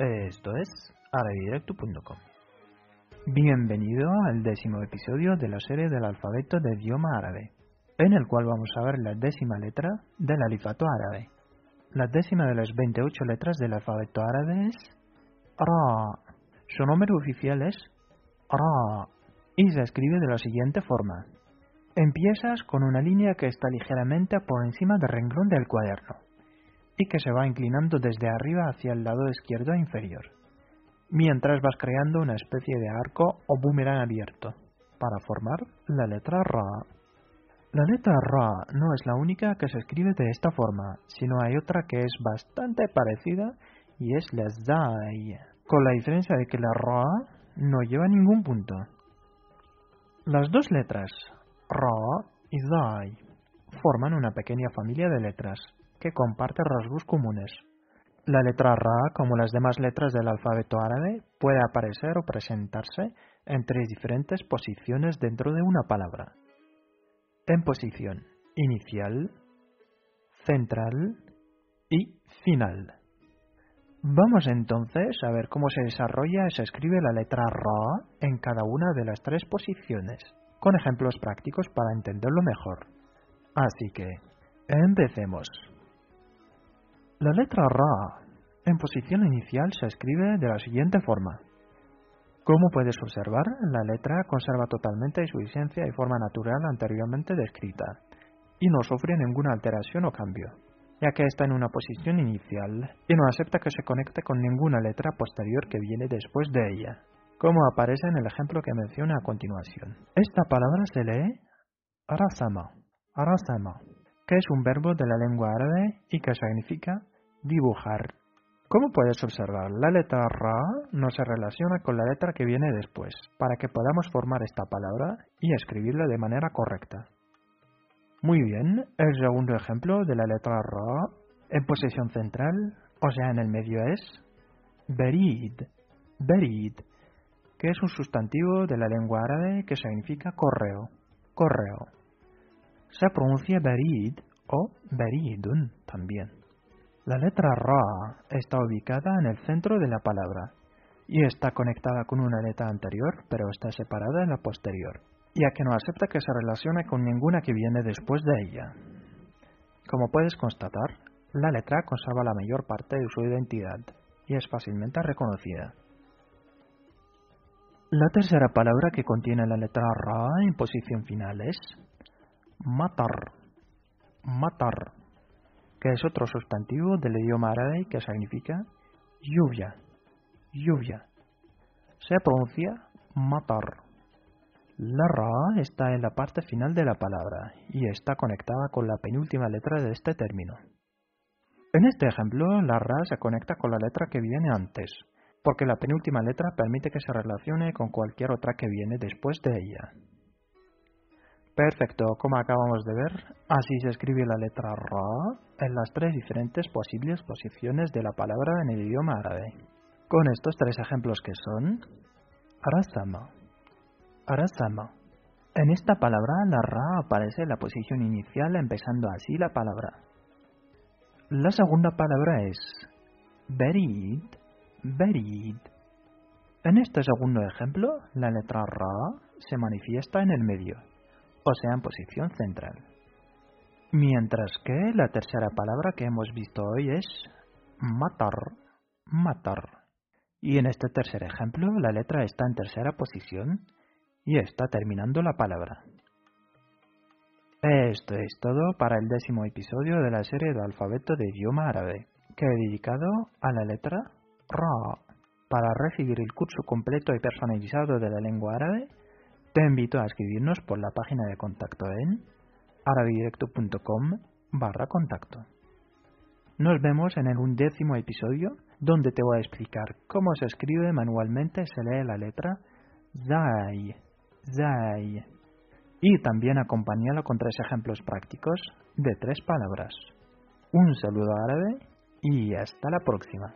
Esto es arabidirecto.com. Bienvenido al décimo episodio de la serie del alfabeto de idioma árabe, en el cual vamos a ver la décima letra del alifato árabe. La décima de las 28 letras del alfabeto árabe es Ra. Su número oficial es Ra y se escribe de la siguiente forma. Empiezas con una línea que está ligeramente por encima del renglón del cuaderno y que se va inclinando desde arriba hacia el lado izquierdo inferior, mientras vas creando una especie de arco o boomerang abierto para formar la letra Ra. La letra Ra no es la única que se escribe de esta forma, sino hay otra que es bastante parecida y es la Zai, con la diferencia de que la Ra no lleva ningún punto. Las dos letras Ra y Zai forman una pequeña familia de letras que comparte rasgos comunes. La letra Ra, como las demás letras del alfabeto árabe, puede aparecer o presentarse en tres diferentes posiciones dentro de una palabra. En posición inicial, central y final. Vamos entonces a ver cómo se desarrolla y se escribe la letra Ra en cada una de las tres posiciones, con ejemplos prácticos para entenderlo mejor. Así que, empecemos. La letra Ra en posición inicial se escribe de la siguiente forma. Como puedes observar, la letra conserva totalmente su esencia y forma natural anteriormente descrita, y no sufre ninguna alteración o cambio, ya que está en una posición inicial y no acepta que se conecte con ninguna letra posterior que viene después de ella, como aparece en el ejemplo que menciona a continuación. Esta palabra se lee arasama, arasama, que es un verbo de la lengua árabe y que significa dibujar. Como puedes observar, la letra Ra no se relaciona con la letra que viene después, para que podamos formar esta palabra y escribirla de manera correcta. Muy bien, el segundo ejemplo de la letra Ra en posición central, o sea, en el medio es Berid, Berid, que es un sustantivo de la lengua árabe que significa correo, correo. Se pronuncia Berid o Beridun también. La letra Ra está ubicada en el centro de la palabra y está conectada con una letra anterior, pero está separada en la posterior, ya que no acepta que se relacione con ninguna que viene después de ella. Como puedes constatar, la letra conserva la mayor parte de su identidad y es fácilmente reconocida. La tercera palabra que contiene la letra Ra en posición final es matar. Matar que es otro sustantivo del idioma árabe que significa lluvia, lluvia. Se pronuncia matar. La ra está en la parte final de la palabra y está conectada con la penúltima letra de este término. En este ejemplo, la ra se conecta con la letra que viene antes, porque la penúltima letra permite que se relacione con cualquier otra que viene después de ella. Perfecto, como acabamos de ver, así se escribe la letra Ra en las tres diferentes posibles posiciones de la palabra en el idioma árabe. Con estos tres ejemplos que son Arasama, Arasama. En esta palabra la Ra aparece en la posición inicial empezando así la palabra. La segunda palabra es Berid, Berid. En este segundo ejemplo, la letra Ra se manifiesta en el medio o sea en posición central. Mientras que la tercera palabra que hemos visto hoy es matar, matar. Y en este tercer ejemplo la letra está en tercera posición y está terminando la palabra. Esto es todo para el décimo episodio de la serie de alfabeto de idioma árabe, que he dedicado a la letra Ra. Para recibir el curso completo y personalizado de la lengua árabe, te invito a escribirnos por la página de contacto en arabidirecto.com barra contacto. Nos vemos en el undécimo episodio donde te voy a explicar cómo se escribe manualmente se lee la letra Zai, Zai. Y también acompañalo con tres ejemplos prácticos de tres palabras. Un saludo árabe y hasta la próxima.